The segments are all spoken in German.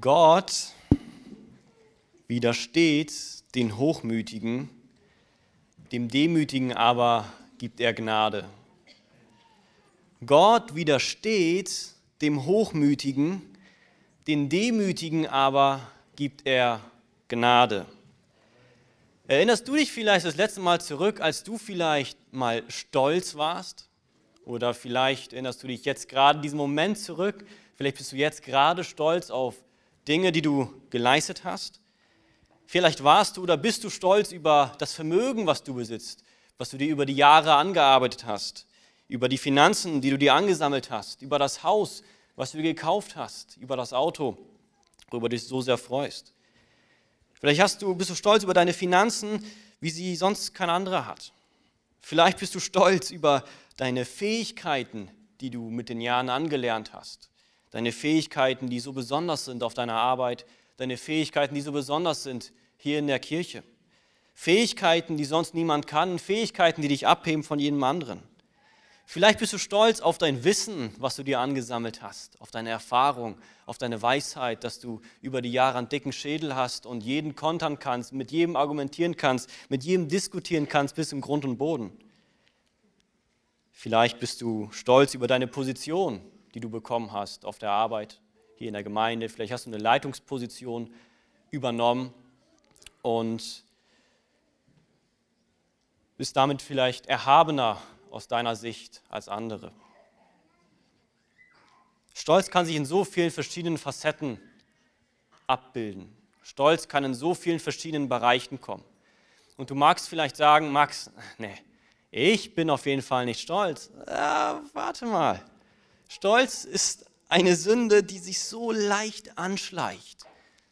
Gott widersteht den Hochmütigen, dem Demütigen aber gibt er Gnade. Gott widersteht dem Hochmütigen, den Demütigen aber gibt er Gnade. Erinnerst du dich vielleicht das letzte Mal zurück, als du vielleicht mal stolz warst? Oder vielleicht erinnerst du dich jetzt gerade in diesem Moment zurück? Vielleicht bist du jetzt gerade stolz auf Dinge, die du geleistet hast. Vielleicht warst du oder bist du stolz über das Vermögen, was du besitzt, was du dir über die Jahre angearbeitet hast, über die Finanzen, die du dir angesammelt hast, über das Haus, was du dir gekauft hast, über das Auto, worüber du dich so sehr freust. Vielleicht hast du, bist du stolz über deine Finanzen, wie sie sonst kein anderer hat. Vielleicht bist du stolz über deine Fähigkeiten, die du mit den Jahren angelernt hast deine Fähigkeiten, die so besonders sind auf deiner Arbeit, deine Fähigkeiten, die so besonders sind hier in der Kirche. Fähigkeiten, die sonst niemand kann, Fähigkeiten, die dich abheben von jedem anderen. Vielleicht bist du stolz auf dein Wissen, was du dir angesammelt hast, auf deine Erfahrung, auf deine Weisheit, dass du über die Jahre einen dicken Schädel hast und jeden kontern kannst, mit jedem argumentieren kannst, mit jedem diskutieren kannst bis im Grund und Boden. Vielleicht bist du stolz über deine Position, die du bekommen hast auf der Arbeit, hier in der Gemeinde. Vielleicht hast du eine Leitungsposition übernommen und bist damit vielleicht erhabener aus deiner Sicht als andere. Stolz kann sich in so vielen verschiedenen Facetten abbilden. Stolz kann in so vielen verschiedenen Bereichen kommen. Und du magst vielleicht sagen, Max, nee, ich bin auf jeden Fall nicht stolz. Ja, warte mal. Stolz ist eine Sünde, die sich so leicht anschleicht.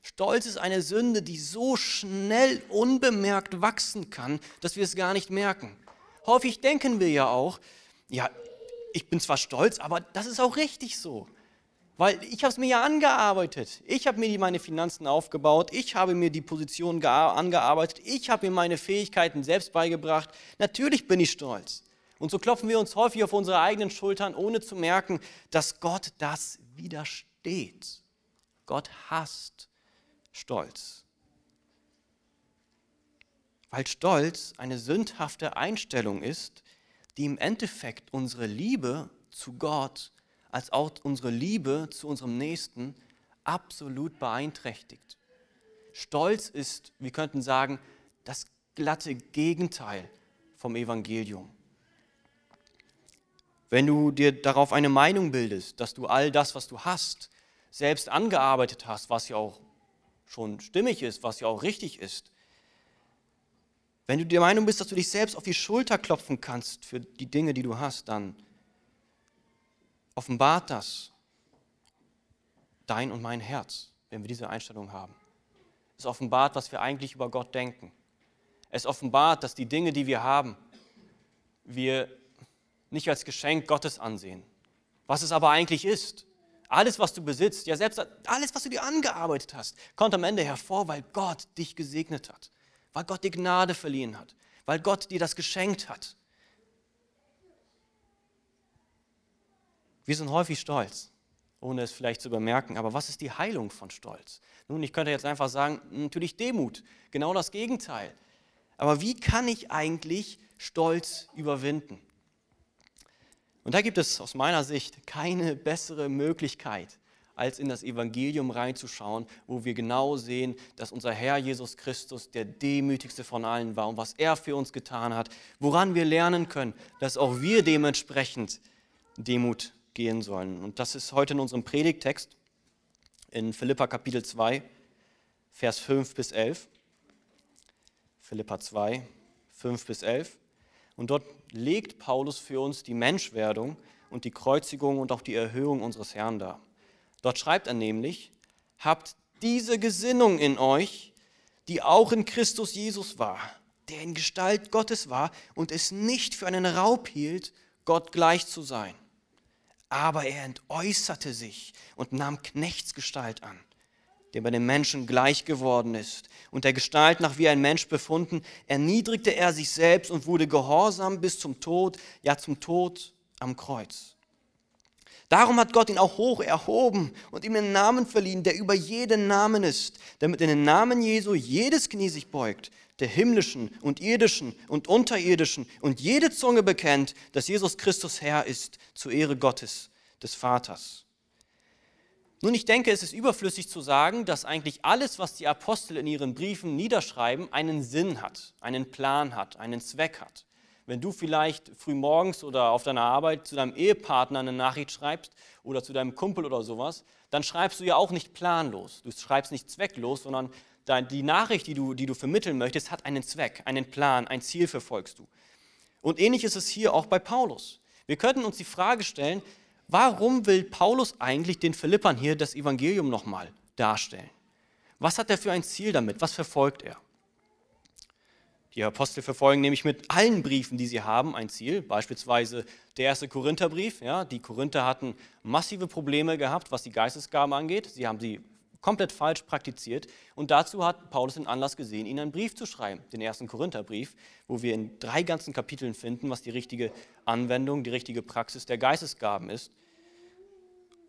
Stolz ist eine Sünde, die so schnell unbemerkt wachsen kann, dass wir es gar nicht merken. Häufig denken wir ja auch, ja, ich bin zwar stolz, aber das ist auch richtig so. Weil ich habe es mir ja angearbeitet. Ich habe mir meine Finanzen aufgebaut. Ich habe mir die Position angearbeitet. Ich habe mir meine Fähigkeiten selbst beigebracht. Natürlich bin ich stolz. Und so klopfen wir uns häufig auf unsere eigenen Schultern, ohne zu merken, dass Gott das widersteht. Gott hasst Stolz. Weil Stolz eine sündhafte Einstellung ist, die im Endeffekt unsere Liebe zu Gott als auch unsere Liebe zu unserem Nächsten absolut beeinträchtigt. Stolz ist, wir könnten sagen, das glatte Gegenteil vom Evangelium. Wenn du dir darauf eine Meinung bildest, dass du all das, was du hast, selbst angearbeitet hast, was ja auch schon stimmig ist, was ja auch richtig ist, wenn du der Meinung bist, dass du dich selbst auf die Schulter klopfen kannst für die Dinge, die du hast, dann offenbart das dein und mein Herz, wenn wir diese Einstellung haben. Es offenbart, was wir eigentlich über Gott denken. Es offenbart, dass die Dinge, die wir haben, wir nicht als Geschenk Gottes ansehen, was es aber eigentlich ist. Alles, was du besitzt, ja selbst alles, was du dir angearbeitet hast, kommt am Ende hervor, weil Gott dich gesegnet hat, weil Gott dir Gnade verliehen hat, weil Gott dir das geschenkt hat. Wir sind häufig stolz, ohne es vielleicht zu bemerken, aber was ist die Heilung von Stolz? Nun, ich könnte jetzt einfach sagen, natürlich Demut, genau das Gegenteil. Aber wie kann ich eigentlich Stolz überwinden? Und da gibt es aus meiner Sicht keine bessere Möglichkeit, als in das Evangelium reinzuschauen, wo wir genau sehen, dass unser Herr Jesus Christus der demütigste von allen war und was er für uns getan hat, woran wir lernen können, dass auch wir dementsprechend Demut gehen sollen. Und das ist heute in unserem Predigtext in Philippa Kapitel 2, Vers 5 bis 11. Philippa 2, 5 bis 11. Und dort legt Paulus für uns die Menschwerdung und die Kreuzigung und auch die Erhöhung unseres Herrn dar. Dort schreibt er nämlich, habt diese Gesinnung in euch, die auch in Christus Jesus war, der in Gestalt Gottes war und es nicht für einen Raub hielt, Gott gleich zu sein. Aber er entäußerte sich und nahm Knechtsgestalt an der bei den Menschen gleich geworden ist und der Gestalt nach wie ein Mensch befunden, erniedrigte er sich selbst und wurde gehorsam bis zum Tod, ja zum Tod am Kreuz. Darum hat Gott ihn auch hoch erhoben und ihm einen Namen verliehen, der über jeden Namen ist, damit in den Namen Jesu jedes Knie sich beugt, der himmlischen und irdischen und unterirdischen und jede Zunge bekennt, dass Jesus Christus Herr ist, zur Ehre Gottes, des Vaters. Nun, ich denke, es ist überflüssig zu sagen, dass eigentlich alles, was die Apostel in ihren Briefen niederschreiben, einen Sinn hat, einen Plan hat, einen Zweck hat. Wenn du vielleicht früh morgens oder auf deiner Arbeit zu deinem Ehepartner eine Nachricht schreibst oder zu deinem Kumpel oder sowas, dann schreibst du ja auch nicht planlos. Du schreibst nicht zwecklos, sondern die Nachricht, die du, die du vermitteln möchtest, hat einen Zweck, einen Plan, ein Ziel verfolgst du. Und ähnlich ist es hier auch bei Paulus. Wir könnten uns die Frage stellen, warum will Paulus eigentlich den Philippern hier das Evangelium nochmal darstellen? Was hat er für ein Ziel damit? Was verfolgt er? Die Apostel verfolgen nämlich mit allen Briefen, die sie haben, ein Ziel. Beispielsweise der erste Korintherbrief. Ja, die Korinther hatten massive Probleme gehabt, was die Geistesgaben angeht. Sie haben sie komplett falsch praktiziert. Und dazu hat Paulus den Anlass gesehen, ihnen einen Brief zu schreiben, den ersten Korintherbrief, wo wir in drei ganzen Kapiteln finden, was die richtige Anwendung, die richtige Praxis der Geistesgaben ist.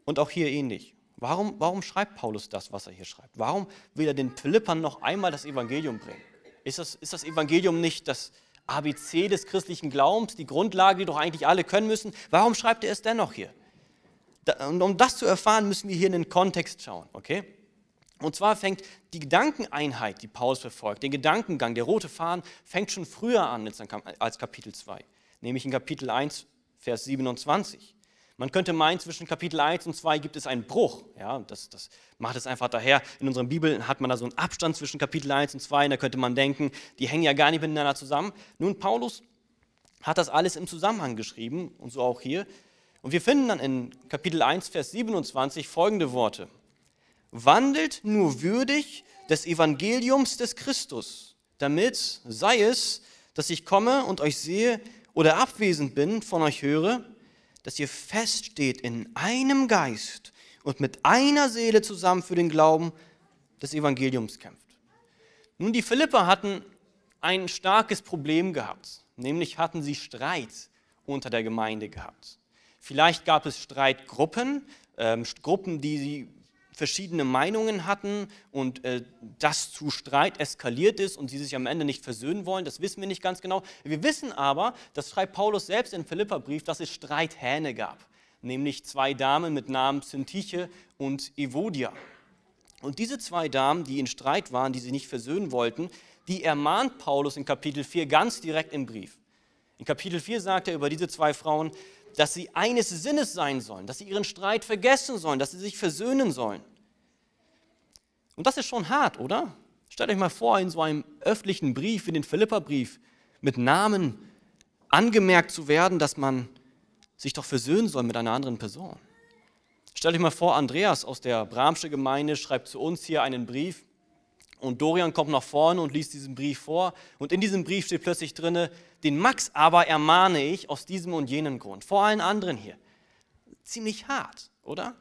Und auch hier ähnlich. Warum, warum schreibt Paulus das, was er hier schreibt? Warum will er den Philippern noch einmal das Evangelium bringen? Ist das, ist das Evangelium nicht das ABC des christlichen Glaubens, die Grundlage, die doch eigentlich alle können müssen? Warum schreibt er es dennoch hier? Und um das zu erfahren, müssen wir hier in den Kontext schauen, okay? Und zwar fängt die Gedankeneinheit, die Paulus verfolgt, der Gedankengang, der rote Faden, fängt schon früher an als Kapitel 2, nämlich in Kapitel 1, Vers 27. Man könnte meinen, zwischen Kapitel 1 und 2 gibt es einen Bruch. Ja, das, das macht es einfach daher. In unserer Bibel hat man da so einen Abstand zwischen Kapitel 1 und 2 und da könnte man denken, die hängen ja gar nicht miteinander zusammen. Nun, Paulus hat das alles im Zusammenhang geschrieben und so auch hier. Und wir finden dann in Kapitel 1, Vers 27 folgende Worte. Wandelt nur würdig des Evangeliums des Christus, damit, sei es, dass ich komme und euch sehe oder abwesend bin, von euch höre, dass ihr feststeht in einem Geist und mit einer Seele zusammen für den Glauben des Evangeliums kämpft. Nun, die Philipper hatten ein starkes Problem gehabt, nämlich hatten sie Streit unter der Gemeinde gehabt. Vielleicht gab es Streitgruppen, ähm, Gruppen, die sie verschiedene Meinungen hatten und äh, das zu Streit eskaliert ist und sie sich am Ende nicht versöhnen wollen, das wissen wir nicht ganz genau. Wir wissen aber, das schreibt Paulus selbst im Philipperbrief, dass es Streithähne gab, nämlich zwei Damen mit Namen Syntyche und Evodia. Und diese zwei Damen, die in Streit waren, die sich nicht versöhnen wollten, die ermahnt Paulus in Kapitel 4 ganz direkt im Brief. In Kapitel 4 sagt er über diese zwei Frauen, dass sie eines Sinnes sein sollen, dass sie ihren Streit vergessen sollen, dass sie sich versöhnen sollen. Und das ist schon hart, oder? Stellt euch mal vor, in so einem öffentlichen Brief, wie den Philipperbrief, mit Namen angemerkt zu werden, dass man sich doch versöhnen soll mit einer anderen Person. Stellt euch mal vor, Andreas aus der Bramsche Gemeinde schreibt zu uns hier einen Brief und Dorian kommt nach vorne und liest diesen Brief vor und in diesem Brief steht plötzlich drinne, den Max aber ermahne ich aus diesem und jenem Grund, vor allen anderen hier. Ziemlich hart, oder?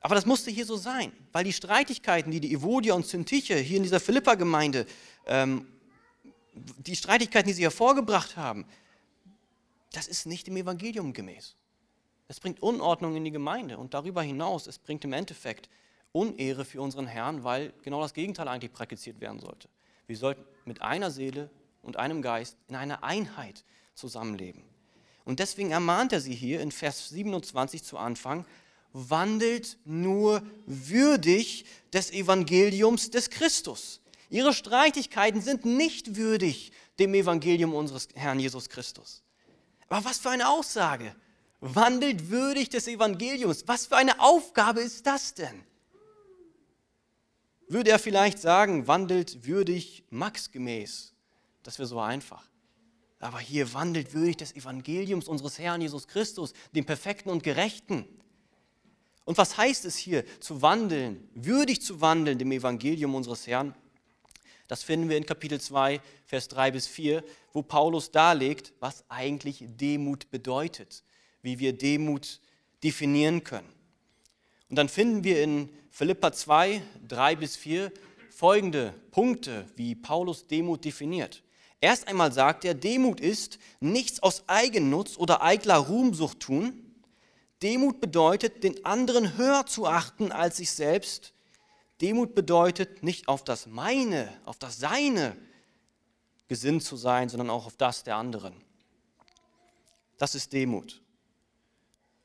Aber das musste hier so sein, weil die Streitigkeiten, die die Evodia und Syntyche hier in dieser Philippa-Gemeinde, ähm, die Streitigkeiten, die sie hervorgebracht haben, das ist nicht dem Evangelium gemäß. Es bringt Unordnung in die Gemeinde und darüber hinaus, es bringt im Endeffekt Unehre für unseren Herrn, weil genau das Gegenteil eigentlich praktiziert werden sollte. Wir sollten mit einer Seele und einem Geist in einer Einheit zusammenleben. Und deswegen ermahnt er sie hier in Vers 27 zu Anfang, wandelt nur würdig des Evangeliums des Christus. Ihre Streitigkeiten sind nicht würdig dem Evangelium unseres Herrn Jesus Christus. Aber was für eine Aussage! Wandelt würdig des Evangeliums. Was für eine Aufgabe ist das denn? Würde er vielleicht sagen, wandelt würdig Max gemäß das wäre so einfach. Aber hier wandelt würdig des Evangeliums unseres Herrn Jesus Christus, dem Perfekten und Gerechten. Und was heißt es hier, zu wandeln, würdig zu wandeln dem Evangelium unseres Herrn? Das finden wir in Kapitel 2, Vers 3 bis 4, wo Paulus darlegt, was eigentlich Demut bedeutet, wie wir Demut definieren können. Und dann finden wir in Philippa 2, 3 bis 4 folgende Punkte, wie Paulus Demut definiert. Erst einmal sagt er, Demut ist nichts aus Eigennutz oder eitler Ruhmsucht tun. Demut bedeutet, den anderen höher zu achten als sich selbst. Demut bedeutet, nicht auf das meine, auf das Seine gesinnt zu sein, sondern auch auf das der anderen. Das ist Demut.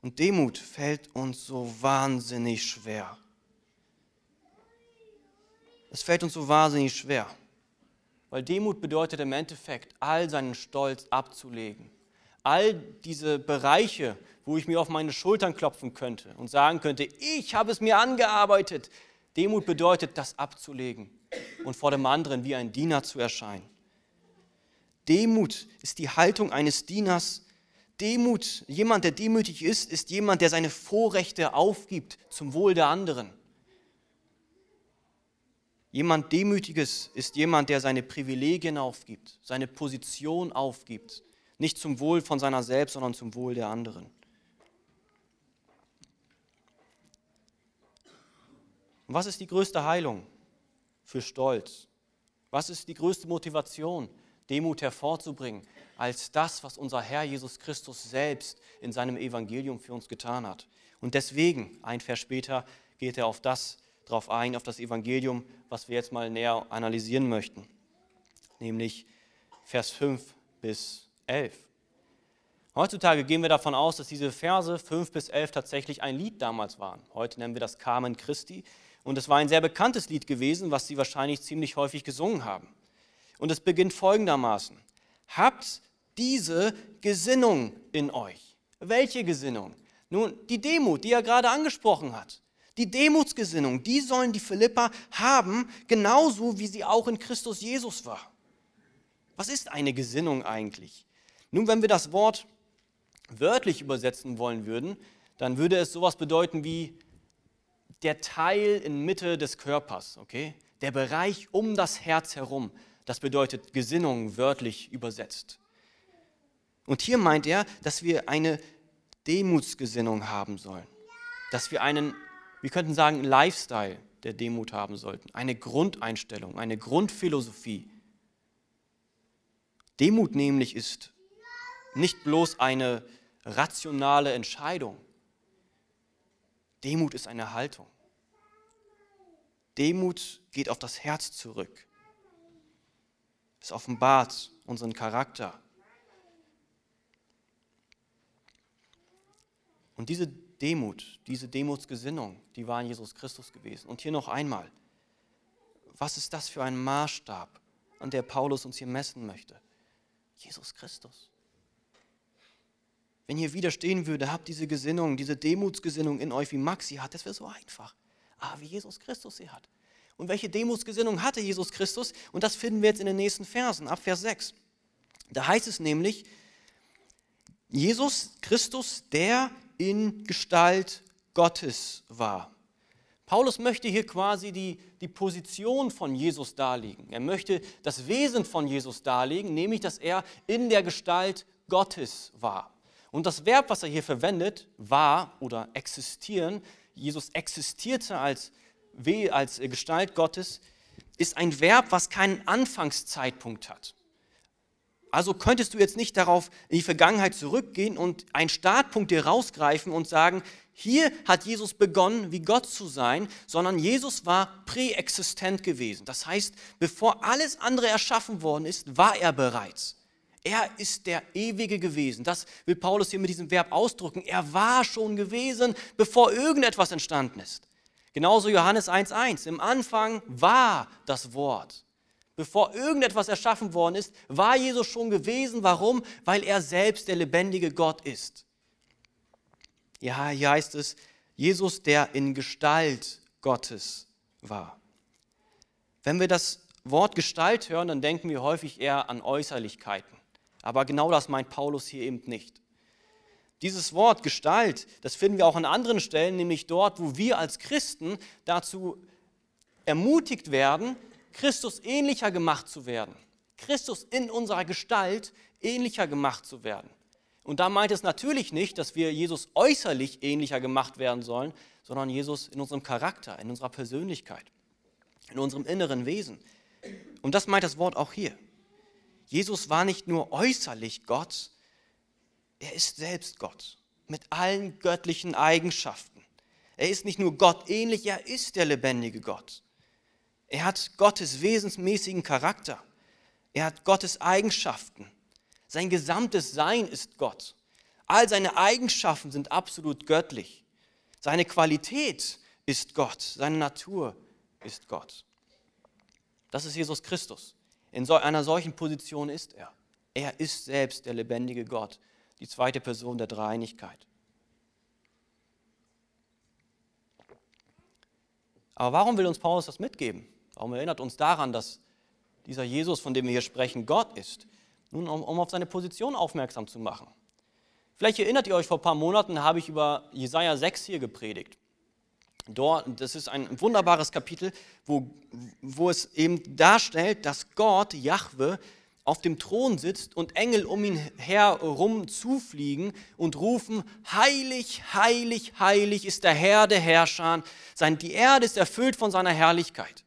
Und Demut fällt uns so wahnsinnig schwer. Es fällt uns so wahnsinnig schwer, weil Demut bedeutet im Endeffekt, all seinen Stolz abzulegen. All diese Bereiche, wo ich mir auf meine Schultern klopfen könnte und sagen könnte, ich habe es mir angearbeitet. Demut bedeutet, das abzulegen und vor dem anderen wie ein Diener zu erscheinen. Demut ist die Haltung eines Dieners. Demut, jemand, der demütig ist, ist jemand, der seine Vorrechte aufgibt zum Wohl der anderen. Jemand Demütiges ist jemand, der seine Privilegien aufgibt, seine Position aufgibt, nicht zum Wohl von seiner selbst, sondern zum Wohl der anderen. Und was ist die größte Heilung für Stolz? Was ist die größte Motivation, Demut hervorzubringen, als das, was unser Herr Jesus Christus selbst in seinem Evangelium für uns getan hat? Und deswegen, ein Vers später, geht er auf das drauf ein, auf das Evangelium, was wir jetzt mal näher analysieren möchten, nämlich Vers 5 bis 11. Heutzutage gehen wir davon aus, dass diese Verse 5 bis 11 tatsächlich ein Lied damals waren. Heute nennen wir das Carmen Christi. Und es war ein sehr bekanntes Lied gewesen, was sie wahrscheinlich ziemlich häufig gesungen haben. Und es beginnt folgendermaßen. Habt diese Gesinnung in euch. Welche Gesinnung? Nun, die Demut, die er gerade angesprochen hat. Die Demutsgesinnung, die sollen die Philippa haben, genauso wie sie auch in Christus Jesus war. Was ist eine Gesinnung eigentlich? Nun, wenn wir das Wort wörtlich übersetzen wollen würden, dann würde es sowas bedeuten wie der Teil in Mitte des Körpers, okay? Der Bereich um das Herz herum. Das bedeutet Gesinnung wörtlich übersetzt. Und hier meint er, dass wir eine Demutsgesinnung haben sollen. Dass wir einen wir könnten sagen, Lifestyle der Demut haben sollten, eine Grundeinstellung, eine Grundphilosophie. Demut nämlich ist nicht bloß eine rationale Entscheidung. Demut ist eine Haltung. Demut geht auf das Herz zurück. Es offenbart unseren Charakter. Und diese Demut, diese Demutsgesinnung, die war in Jesus Christus gewesen. Und hier noch einmal, was ist das für ein Maßstab, an der Paulus uns hier messen möchte? Jesus Christus. Wenn hier widerstehen würde, habt diese Gesinnung, diese Demutsgesinnung in euch, wie Max sie hat, das wäre so einfach. Ah, wie Jesus Christus sie hat. Und welche Demutsgesinnung hatte Jesus Christus? Und das finden wir jetzt in den nächsten Versen, ab Vers 6. Da heißt es nämlich, Jesus Christus, der in Gestalt Gottes war. Paulus möchte hier quasi die, die Position von Jesus darlegen. Er möchte das Wesen von Jesus darlegen, nämlich dass er in der Gestalt Gottes war. Und das Verb, was er hier verwendet, war oder existieren, Jesus existierte als, als Gestalt Gottes, ist ein Verb, was keinen Anfangszeitpunkt hat. Also könntest du jetzt nicht darauf in die Vergangenheit zurückgehen und einen Startpunkt dir rausgreifen und sagen, hier hat Jesus begonnen, wie Gott zu sein, sondern Jesus war präexistent gewesen. Das heißt, bevor alles andere erschaffen worden ist, war er bereits. Er ist der Ewige gewesen. Das will Paulus hier mit diesem Verb ausdrücken. Er war schon gewesen, bevor irgendetwas entstanden ist. Genauso Johannes 1.1. Im Anfang war das Wort bevor irgendetwas erschaffen worden ist, war Jesus schon gewesen. Warum? Weil er selbst der lebendige Gott ist. Ja, hier heißt es, Jesus, der in Gestalt Gottes war. Wenn wir das Wort Gestalt hören, dann denken wir häufig eher an Äußerlichkeiten. Aber genau das meint Paulus hier eben nicht. Dieses Wort Gestalt, das finden wir auch an anderen Stellen, nämlich dort, wo wir als Christen dazu ermutigt werden, Christus ähnlicher gemacht zu werden. Christus in unserer Gestalt ähnlicher gemacht zu werden. Und da meint es natürlich nicht, dass wir Jesus äußerlich ähnlicher gemacht werden sollen, sondern Jesus in unserem Charakter, in unserer Persönlichkeit, in unserem inneren Wesen. Und das meint das Wort auch hier. Jesus war nicht nur äußerlich Gott, er ist selbst Gott. mit allen göttlichen Eigenschaften. Er ist nicht nur Gott ähnlich, er ist der lebendige Gott. Er hat Gottes wesensmäßigen Charakter. Er hat Gottes Eigenschaften. Sein gesamtes Sein ist Gott. All seine Eigenschaften sind absolut göttlich. Seine Qualität ist Gott. Seine Natur ist Gott. Das ist Jesus Christus. In so einer solchen Position ist er. Er ist selbst der lebendige Gott, die zweite Person der Dreieinigkeit. Aber warum will uns Paulus das mitgeben? Warum erinnert uns daran, dass dieser Jesus, von dem wir hier sprechen, Gott ist? Nun, um, um auf seine Position aufmerksam zu machen. Vielleicht erinnert ihr euch, vor ein paar Monaten habe ich über Jesaja 6 hier gepredigt. Dort, das ist ein wunderbares Kapitel, wo, wo es eben darstellt, dass Gott, Jahwe, auf dem Thron sitzt und Engel um ihn herum zufliegen und rufen, heilig, heilig, heilig ist der Herr der Herrscher, die Erde ist erfüllt von seiner Herrlichkeit.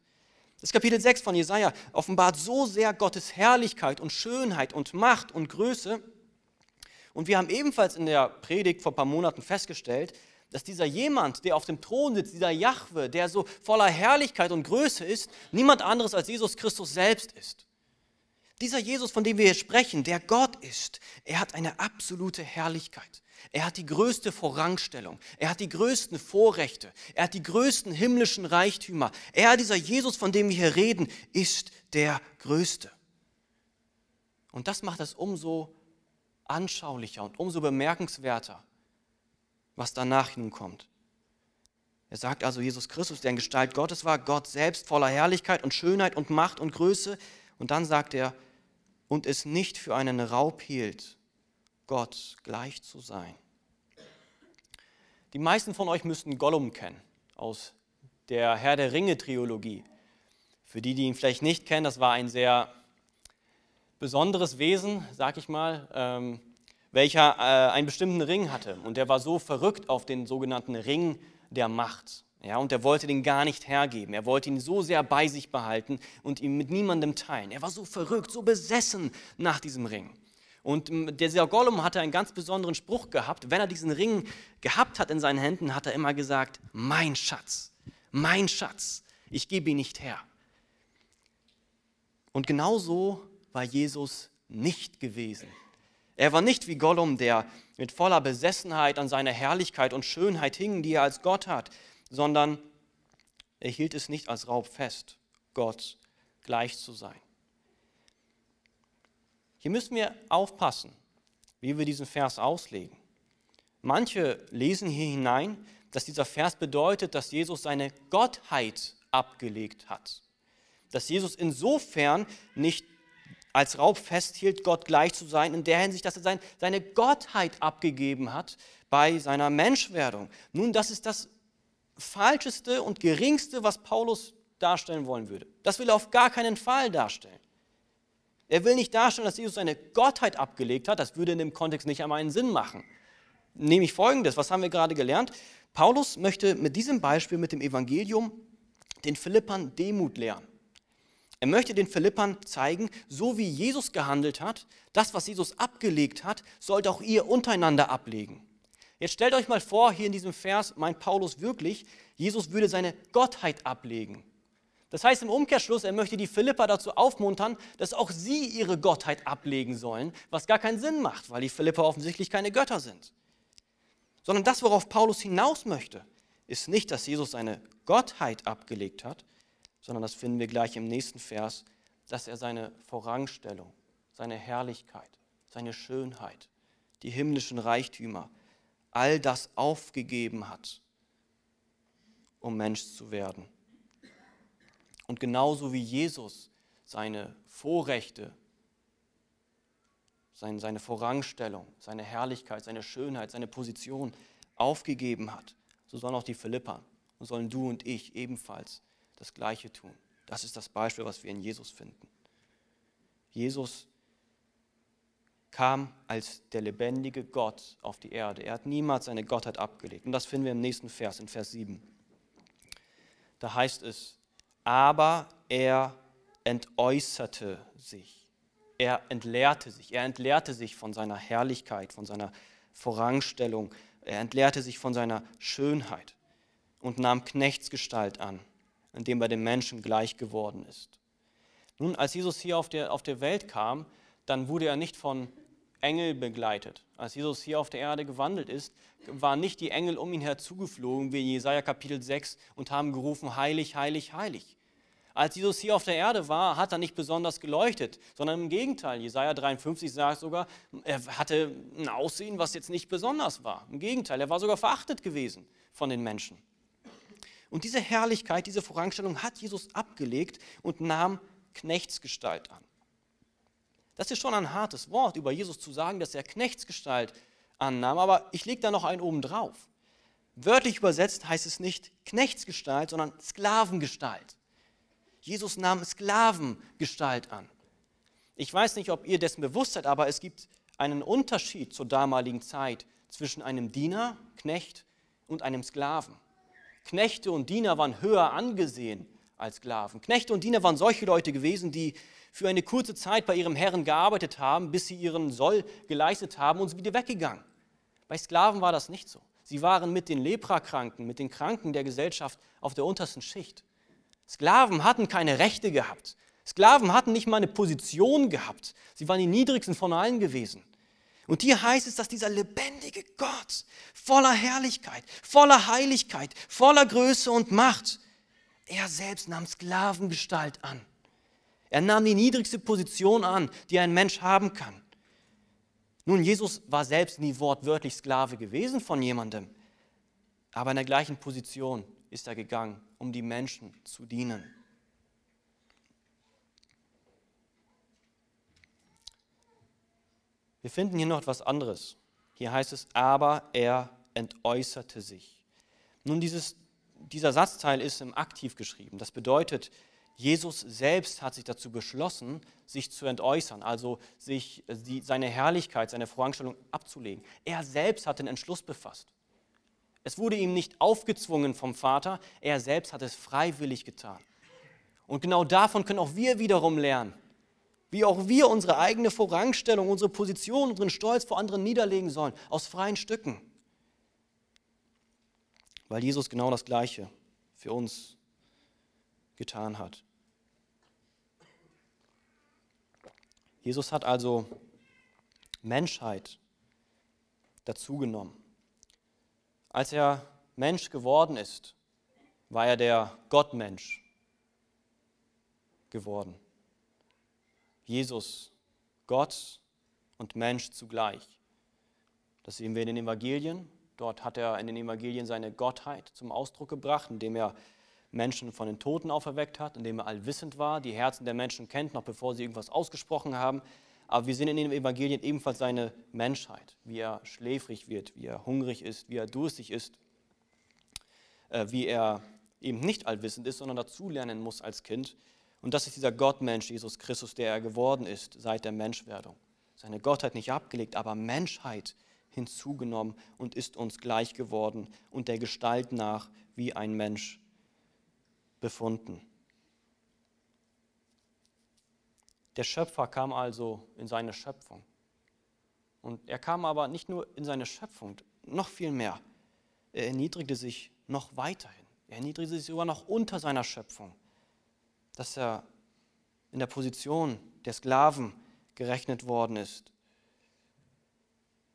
Das Kapitel 6 von Jesaja offenbart so sehr Gottes Herrlichkeit und Schönheit und Macht und Größe. Und wir haben ebenfalls in der Predigt vor ein paar Monaten festgestellt, dass dieser jemand, der auf dem Thron sitzt, dieser Jahwe, der so voller Herrlichkeit und Größe ist, niemand anderes als Jesus Christus selbst ist. Dieser Jesus, von dem wir hier sprechen, der Gott ist, er hat eine absolute Herrlichkeit. Er hat die größte Vorrangstellung. Er hat die größten Vorrechte. Er hat die größten himmlischen Reichtümer. Er, dieser Jesus, von dem wir hier reden, ist der Größte. Und das macht es umso anschaulicher und umso bemerkenswerter, was danach nun kommt. Er sagt also, Jesus Christus, der in Gestalt Gottes war, Gott selbst voller Herrlichkeit und Schönheit und Macht und Größe. Und dann sagt er, und es nicht für einen Raub hielt, Gott gleich zu sein. Die meisten von euch müssten Gollum kennen aus der Herr der Ringe-Triologie. Für die, die ihn vielleicht nicht kennen, das war ein sehr besonderes Wesen, sag ich mal, ähm, welcher äh, einen bestimmten Ring hatte. Und der war so verrückt auf den sogenannten Ring der Macht. Ja, und er wollte den gar nicht hergeben. Er wollte ihn so sehr bei sich behalten und ihn mit niemandem teilen. Er war so verrückt, so besessen nach diesem Ring. Und der Gollum hatte einen ganz besonderen Spruch gehabt. Wenn er diesen Ring gehabt hat in seinen Händen, hat er immer gesagt, mein Schatz, mein Schatz, ich gebe ihn nicht her. Und genauso war Jesus nicht gewesen. Er war nicht wie Gollum, der mit voller Besessenheit an seiner Herrlichkeit und Schönheit hing, die er als Gott hat, sondern er hielt es nicht als Raub fest, Gott gleich zu sein. Hier müssen wir aufpassen, wie wir diesen Vers auslegen. Manche lesen hier hinein, dass dieser Vers bedeutet, dass Jesus seine Gottheit abgelegt hat. Dass Jesus insofern nicht als Raub festhielt, Gott gleich zu sein, in der Hinsicht, dass er seine Gottheit abgegeben hat bei seiner Menschwerdung. Nun, das ist das Falscheste und Geringste, was Paulus darstellen wollen würde. Das will er auf gar keinen Fall darstellen. Er will nicht darstellen, dass Jesus seine Gottheit abgelegt hat. Das würde in dem Kontext nicht einmal einen Sinn machen. Nämlich folgendes, was haben wir gerade gelernt? Paulus möchte mit diesem Beispiel, mit dem Evangelium, den Philippern Demut lehren. Er möchte den Philippern zeigen, so wie Jesus gehandelt hat, das, was Jesus abgelegt hat, sollt auch ihr untereinander ablegen. Jetzt stellt euch mal vor, hier in diesem Vers meint Paulus wirklich, Jesus würde seine Gottheit ablegen. Das heißt im Umkehrschluss, er möchte die Philipper dazu aufmuntern, dass auch sie ihre Gottheit ablegen sollen, was gar keinen Sinn macht, weil die Philipper offensichtlich keine Götter sind. Sondern das, worauf Paulus hinaus möchte, ist nicht, dass Jesus seine Gottheit abgelegt hat, sondern das finden wir gleich im nächsten Vers, dass er seine Vorrangstellung, seine Herrlichkeit, seine Schönheit, die himmlischen Reichtümer, all das aufgegeben hat, um Mensch zu werden. Und genauso wie Jesus seine Vorrechte, seine Vorrangstellung, seine Herrlichkeit, seine Schönheit, seine Position aufgegeben hat, so sollen auch die Philipper und sollen du und ich ebenfalls das Gleiche tun. Das ist das Beispiel, was wir in Jesus finden. Jesus kam als der lebendige Gott auf die Erde. Er hat niemals seine Gottheit abgelegt. Und das finden wir im nächsten Vers, in Vers 7. Da heißt es, aber er entäußerte sich. Er entleerte sich. Er entleerte sich von seiner Herrlichkeit, von seiner Vorrangstellung, Er entleerte sich von seiner Schönheit und nahm Knechtsgestalt an, indem er dem Menschen gleich geworden ist. Nun, als Jesus hier auf der, auf der Welt kam, dann wurde er nicht von Engel begleitet. Als Jesus hier auf der Erde gewandelt ist, waren nicht die Engel um ihn herzugeflogen, wie in Jesaja Kapitel 6, und haben gerufen: Heilig, heilig, heilig. Als Jesus hier auf der Erde war, hat er nicht besonders geleuchtet, sondern im Gegenteil. Jesaja 53 sagt sogar, er hatte ein Aussehen, was jetzt nicht besonders war. Im Gegenteil, er war sogar verachtet gewesen von den Menschen. Und diese Herrlichkeit, diese Vorangstellung hat Jesus abgelegt und nahm Knechtsgestalt an. Das ist schon ein hartes Wort, über Jesus zu sagen, dass er Knechtsgestalt annahm, aber ich lege da noch einen oben drauf. Wörtlich übersetzt heißt es nicht Knechtsgestalt, sondern Sklavengestalt. Jesus nahm Sklavengestalt an. Ich weiß nicht, ob ihr dessen bewusst seid, aber es gibt einen Unterschied zur damaligen Zeit zwischen einem Diener, Knecht und einem Sklaven. Knechte und Diener waren höher angesehen als Sklaven. Knechte und Diener waren solche Leute gewesen, die für eine kurze Zeit bei ihrem Herrn gearbeitet haben, bis sie ihren Soll geleistet haben und sind wieder weggegangen. Bei Sklaven war das nicht so. Sie waren mit den Leprakranken, mit den Kranken der Gesellschaft auf der untersten Schicht. Sklaven hatten keine Rechte gehabt. Sklaven hatten nicht mal eine Position gehabt. Sie waren die niedrigsten von allen gewesen. Und hier heißt es, dass dieser lebendige Gott voller Herrlichkeit, voller Heiligkeit, voller Größe und Macht, er selbst nahm Sklavengestalt an. Er nahm die niedrigste Position an, die ein Mensch haben kann. Nun, Jesus war selbst nie wortwörtlich Sklave gewesen von jemandem, aber in der gleichen Position ist er gegangen, um die Menschen zu dienen. Wir finden hier noch etwas anderes. Hier heißt es, aber er entäußerte sich. Nun, dieses, dieser Satzteil ist im Aktiv geschrieben. Das bedeutet, Jesus selbst hat sich dazu beschlossen, sich zu entäußern, also sich die, seine Herrlichkeit, seine Voranstellung abzulegen. Er selbst hat den Entschluss befasst. Es wurde ihm nicht aufgezwungen vom Vater, er selbst hat es freiwillig getan. Und genau davon können auch wir wiederum lernen, wie auch wir unsere eigene Vorangstellung, unsere Position, unseren Stolz vor anderen niederlegen sollen, aus freien Stücken. Weil Jesus genau das Gleiche für uns getan hat. Jesus hat also Menschheit dazugenommen. Als er Mensch geworden ist, war er der Gottmensch geworden. Jesus, Gott und Mensch zugleich. Das sehen wir in den Evangelien. Dort hat er in den Evangelien seine Gottheit zum Ausdruck gebracht, indem er Menschen von den Toten auferweckt hat, indem er allwissend war, die Herzen der Menschen kennt, noch bevor sie irgendwas ausgesprochen haben. Aber wir sehen in den Evangelien ebenfalls seine Menschheit, wie er schläfrig wird, wie er hungrig ist, wie er durstig ist, äh, wie er eben nicht allwissend ist, sondern dazulernen muss als Kind. Und das ist dieser Gottmensch, Jesus Christus, der er geworden ist seit der Menschwerdung. Seine Gottheit nicht abgelegt, aber Menschheit hinzugenommen und ist uns gleich geworden und der Gestalt nach wie ein Mensch befunden. Der Schöpfer kam also in seine Schöpfung. Und er kam aber nicht nur in seine Schöpfung, noch viel mehr. Er erniedrigte sich noch weiterhin. Er erniedrigte sich sogar noch unter seiner Schöpfung, dass er in der Position der Sklaven gerechnet worden ist.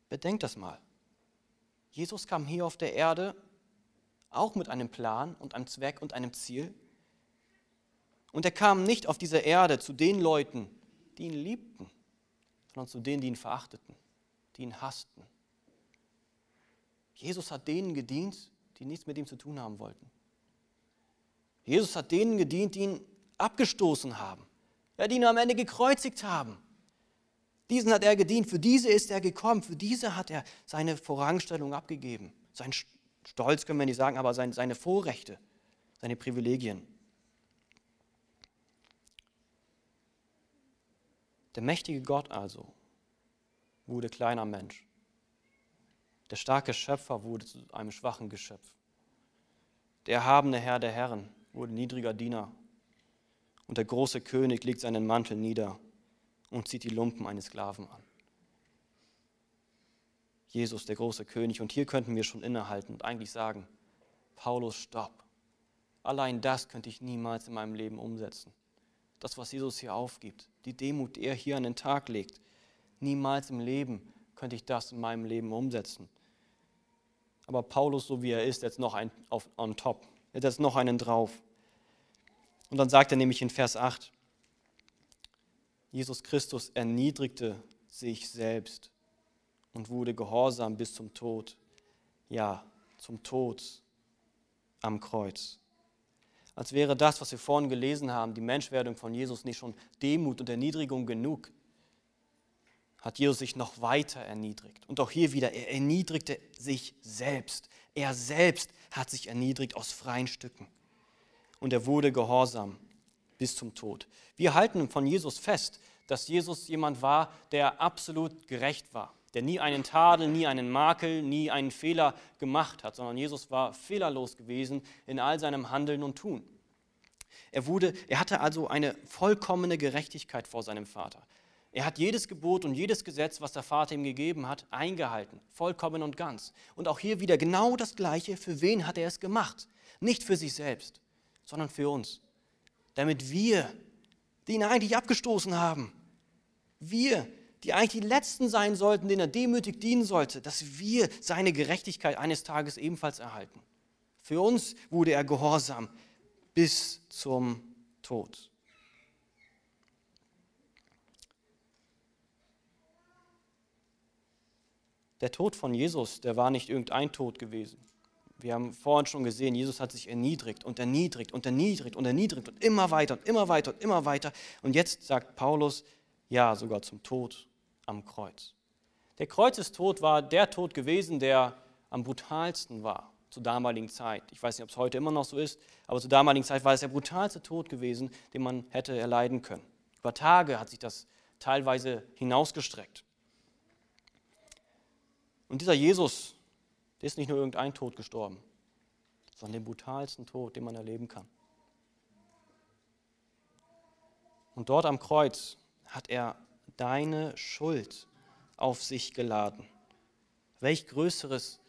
Bedenkt das mal. Jesus kam hier auf der Erde auch mit einem Plan und einem Zweck und einem Ziel. Und er kam nicht auf diese Erde zu den Leuten, die ihn liebten, sondern zu denen, die ihn verachteten, die ihn hassten. Jesus hat denen gedient, die nichts mit ihm zu tun haben wollten. Jesus hat denen gedient, die ihn abgestoßen haben, ja, die ihn am Ende gekreuzigt haben. Diesen hat er gedient, für diese ist er gekommen, für diese hat er seine Vorrangstellung abgegeben. Sein Stolz können wir nicht sagen, aber seine Vorrechte, seine Privilegien. Der mächtige Gott also wurde kleiner Mensch. Der starke Schöpfer wurde zu einem schwachen Geschöpf. Der erhabene Herr der Herren wurde niedriger Diener. Und der große König legt seinen Mantel nieder und zieht die Lumpen eines Sklaven an. Jesus, der große König. Und hier könnten wir schon innehalten und eigentlich sagen, Paulus, stopp. Allein das könnte ich niemals in meinem Leben umsetzen. Das, was Jesus hier aufgibt, die Demut, die er hier an den Tag legt, niemals im Leben könnte ich das in meinem Leben umsetzen. Aber Paulus, so wie er ist, jetzt noch einen auf, on top. Setzt noch einen drauf. Und dann sagt er nämlich in Vers 8, Jesus Christus erniedrigte sich selbst und wurde gehorsam bis zum Tod. Ja, zum Tod am Kreuz. Als wäre das, was wir vorhin gelesen haben, die Menschwerdung von Jesus nicht schon Demut und Erniedrigung genug, hat Jesus sich noch weiter erniedrigt. Und auch hier wieder, er erniedrigte sich selbst. Er selbst hat sich erniedrigt aus freien Stücken. Und er wurde gehorsam bis zum Tod. Wir halten von Jesus fest, dass Jesus jemand war, der absolut gerecht war der nie einen Tadel, nie einen Makel, nie einen Fehler gemacht hat, sondern Jesus war fehlerlos gewesen in all seinem Handeln und Tun. Er, wurde, er hatte also eine vollkommene Gerechtigkeit vor seinem Vater. Er hat jedes Gebot und jedes Gesetz, was der Vater ihm gegeben hat, eingehalten, vollkommen und ganz. Und auch hier wieder genau das Gleiche, für wen hat er es gemacht? Nicht für sich selbst, sondern für uns. Damit wir, die ihn eigentlich abgestoßen haben, wir, die eigentlich die Letzten sein sollten, denen er demütig dienen sollte, dass wir seine Gerechtigkeit eines Tages ebenfalls erhalten. Für uns wurde er gehorsam bis zum Tod. Der Tod von Jesus, der war nicht irgendein Tod gewesen. Wir haben vorhin schon gesehen, Jesus hat sich erniedrigt und erniedrigt und erniedrigt und erniedrigt und immer weiter und immer weiter und immer weiter. Und jetzt sagt Paulus, ja, sogar zum Tod am Kreuz. Der Kreuzestod war der Tod gewesen, der am brutalsten war zur damaligen Zeit. Ich weiß nicht, ob es heute immer noch so ist, aber zur damaligen Zeit war es der brutalste Tod gewesen, den man hätte erleiden können. Über Tage hat sich das teilweise hinausgestreckt. Und dieser Jesus, der ist nicht nur irgendein Tod gestorben, sondern den brutalsten Tod, den man erleben kann. Und dort am Kreuz hat er deine Schuld auf sich geladen. Welch größeres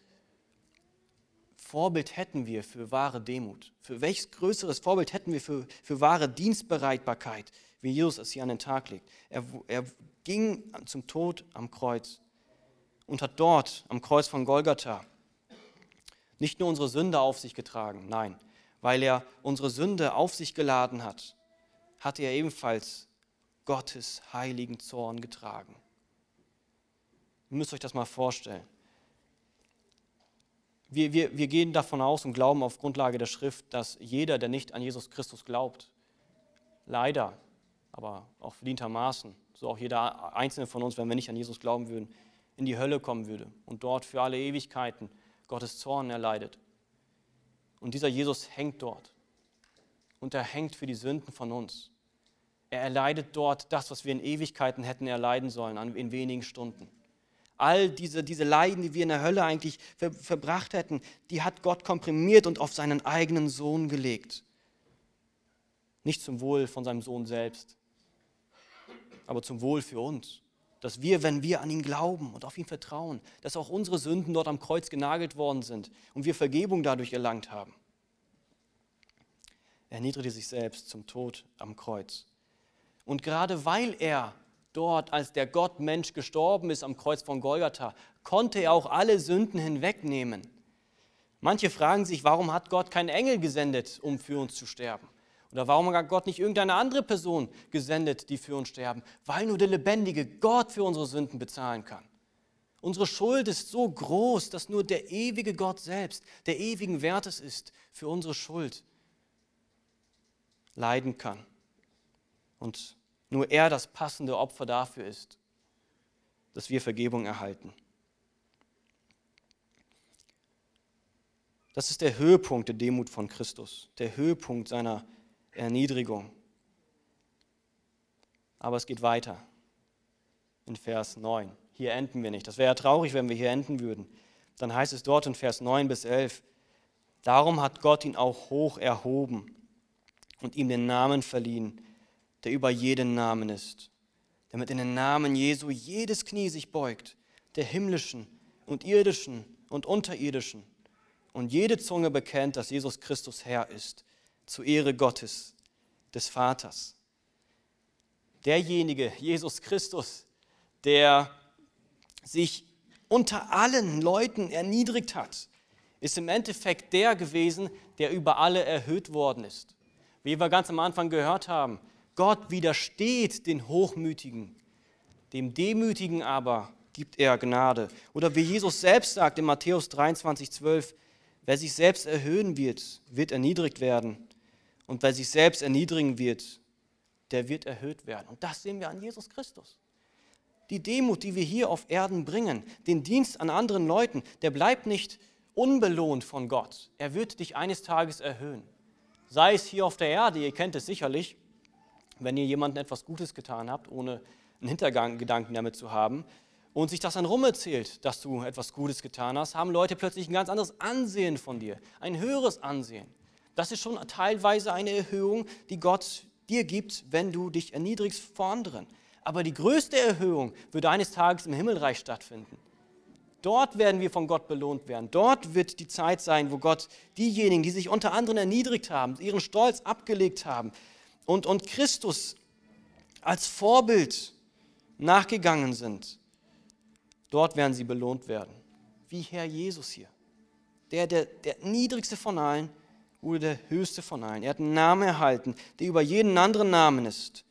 Vorbild hätten wir für wahre Demut? Für welches größeres Vorbild hätten wir für, für wahre Dienstbereitbarkeit, wie Jesus es hier an den Tag legt? Er, er ging zum Tod am Kreuz und hat dort am Kreuz von Golgatha nicht nur unsere Sünde auf sich getragen, nein, weil er unsere Sünde auf sich geladen hat, hatte er ebenfalls Gottes heiligen Zorn getragen. Ihr müsst euch das mal vorstellen. Wir, wir, wir gehen davon aus und glauben auf Grundlage der Schrift, dass jeder, der nicht an Jesus Christus glaubt, leider, aber auch verdientermaßen, so auch jeder einzelne von uns, wenn wir nicht an Jesus glauben würden, in die Hölle kommen würde und dort für alle Ewigkeiten Gottes Zorn erleidet. Und dieser Jesus hängt dort. Und er hängt für die Sünden von uns. Er erleidet dort das, was wir in Ewigkeiten hätten erleiden sollen, in wenigen Stunden. All diese, diese Leiden, die wir in der Hölle eigentlich ver, verbracht hätten, die hat Gott komprimiert und auf seinen eigenen Sohn gelegt. Nicht zum Wohl von seinem Sohn selbst, aber zum Wohl für uns. Dass wir, wenn wir an ihn glauben und auf ihn vertrauen, dass auch unsere Sünden dort am Kreuz genagelt worden sind und wir Vergebung dadurch erlangt haben. Er erniedrigte sich selbst zum Tod am Kreuz. Und gerade weil er dort als der Gottmensch gestorben ist am Kreuz von Golgatha, konnte er auch alle Sünden hinwegnehmen. Manche fragen sich, warum hat Gott keinen Engel gesendet, um für uns zu sterben? Oder warum hat Gott nicht irgendeine andere Person gesendet, die für uns sterben? Weil nur der lebendige Gott für unsere Sünden bezahlen kann. Unsere Schuld ist so groß, dass nur der ewige Gott selbst, der ewigen Wertes ist, für unsere Schuld leiden kann und nur er das passende Opfer dafür ist, dass wir Vergebung erhalten. Das ist der Höhepunkt der Demut von Christus, der Höhepunkt seiner Erniedrigung. Aber es geht weiter in Vers 9. Hier enden wir nicht. Das wäre ja traurig, wenn wir hier enden würden. Dann heißt es dort in Vers 9 bis 11, darum hat Gott ihn auch hoch erhoben und ihm den Namen verliehen, der über jeden Namen ist, damit in den Namen Jesu jedes Knie sich beugt, der himmlischen und irdischen und unterirdischen. Und jede Zunge bekennt, dass Jesus Christus Herr ist, zur Ehre Gottes, des Vaters. Derjenige, Jesus Christus, der sich unter allen Leuten erniedrigt hat, ist im Endeffekt der gewesen, der über alle erhöht worden ist. Wie wir ganz am Anfang gehört haben, Gott widersteht den Hochmütigen, dem Demütigen aber gibt er Gnade. Oder wie Jesus selbst sagt in Matthäus 23, 12, wer sich selbst erhöhen wird, wird erniedrigt werden. Und wer sich selbst erniedrigen wird, der wird erhöht werden. Und das sehen wir an Jesus Christus. Die Demut, die wir hier auf Erden bringen, den Dienst an anderen Leuten, der bleibt nicht unbelohnt von Gott. Er wird dich eines Tages erhöhen. Sei es hier auf der Erde, ihr kennt es sicherlich, wenn ihr jemandem etwas Gutes getan habt, ohne einen Hintergedanken damit zu haben, und sich das dann rumerzählt, dass du etwas Gutes getan hast, haben Leute plötzlich ein ganz anderes Ansehen von dir, ein höheres Ansehen. Das ist schon teilweise eine Erhöhung, die Gott dir gibt, wenn du dich erniedrigst vor anderen. Aber die größte Erhöhung wird eines Tages im Himmelreich stattfinden. Dort werden wir von Gott belohnt werden. Dort wird die Zeit sein, wo Gott diejenigen, die sich unter anderem erniedrigt haben, ihren Stolz abgelegt haben und, und Christus als Vorbild nachgegangen sind, dort werden sie belohnt werden. Wie Herr Jesus hier. Der, der, der niedrigste von allen wurde der höchste von allen. Er hat einen Namen erhalten, der über jeden anderen Namen ist.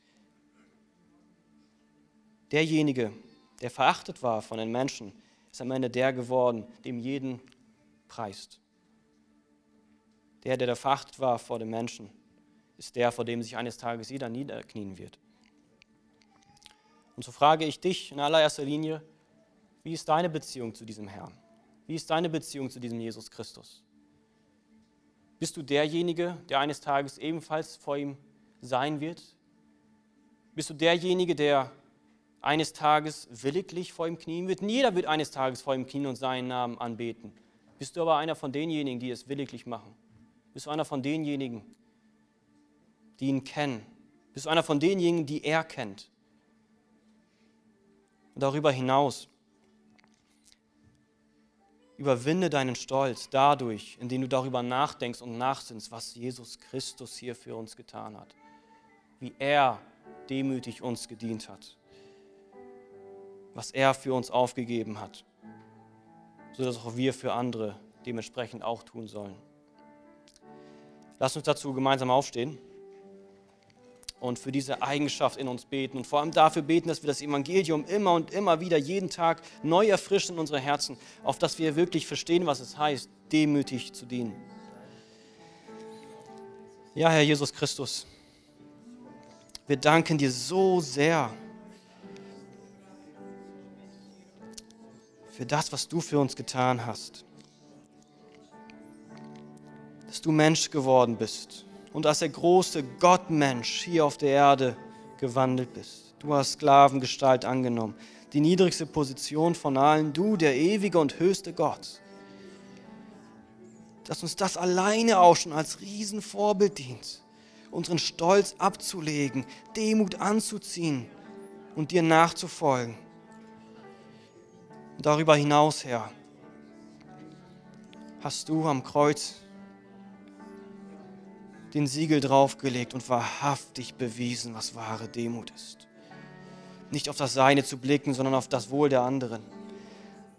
Derjenige, der verachtet war von den Menschen, ist am Ende der geworden, dem jeden preist. Der, der verachtet war vor den Menschen, ist der, vor dem sich eines Tages jeder niederknien wird. Und so frage ich dich in allererster Linie, wie ist deine Beziehung zu diesem Herrn? Wie ist deine Beziehung zu diesem Jesus Christus? Bist du derjenige, der eines Tages ebenfalls vor ihm sein wird? Bist du derjenige, der eines Tages williglich vor ihm knien wird? Jeder wird eines Tages vor ihm knien und seinen Namen anbeten. Bist du aber einer von denjenigen, die es williglich machen? Bist du einer von denjenigen, die ihn kennen? Bist du einer von denjenigen, die er kennt? Und darüber hinaus, überwinde deinen Stolz dadurch, indem du darüber nachdenkst und nachsinnst, was Jesus Christus hier für uns getan hat. Wie er demütig uns gedient hat. Was er für uns aufgegeben hat. Sodass auch wir für andere dementsprechend auch tun sollen. Lass uns dazu gemeinsam aufstehen und für diese Eigenschaft in uns beten und vor allem dafür beten, dass wir das Evangelium immer und immer wieder jeden Tag neu erfrischen in unsere Herzen, auf dass wir wirklich verstehen, was es heißt, demütig zu dienen. Ja, Herr Jesus Christus, wir danken dir so sehr für das, was du für uns getan hast, dass du Mensch geworden bist und als der große Gottmensch hier auf der Erde gewandelt bist. Du hast Sklavengestalt angenommen, die niedrigste Position von allen, du, der ewige und höchste Gott. Dass uns das alleine auch schon als Riesenvorbild dient, unseren Stolz abzulegen, Demut anzuziehen und dir nachzufolgen. Und darüber hinaus, Herr, hast du am Kreuz den Siegel draufgelegt und wahrhaftig bewiesen, was wahre Demut ist. Nicht auf das Seine zu blicken, sondern auf das Wohl der anderen.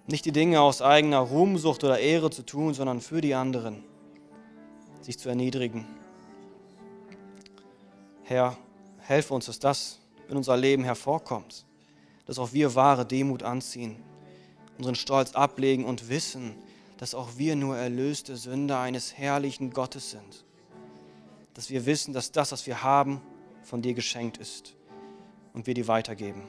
Nicht die Dinge aus eigener Ruhmsucht oder Ehre zu tun, sondern für die anderen, sich zu erniedrigen. Herr, helfe uns, dass das in unser Leben hervorkommt, dass auch wir wahre Demut anziehen, unseren Stolz ablegen und wissen, dass auch wir nur erlöste Sünder eines herrlichen Gottes sind dass wir wissen, dass das, was wir haben, von dir geschenkt ist und wir dir weitergeben.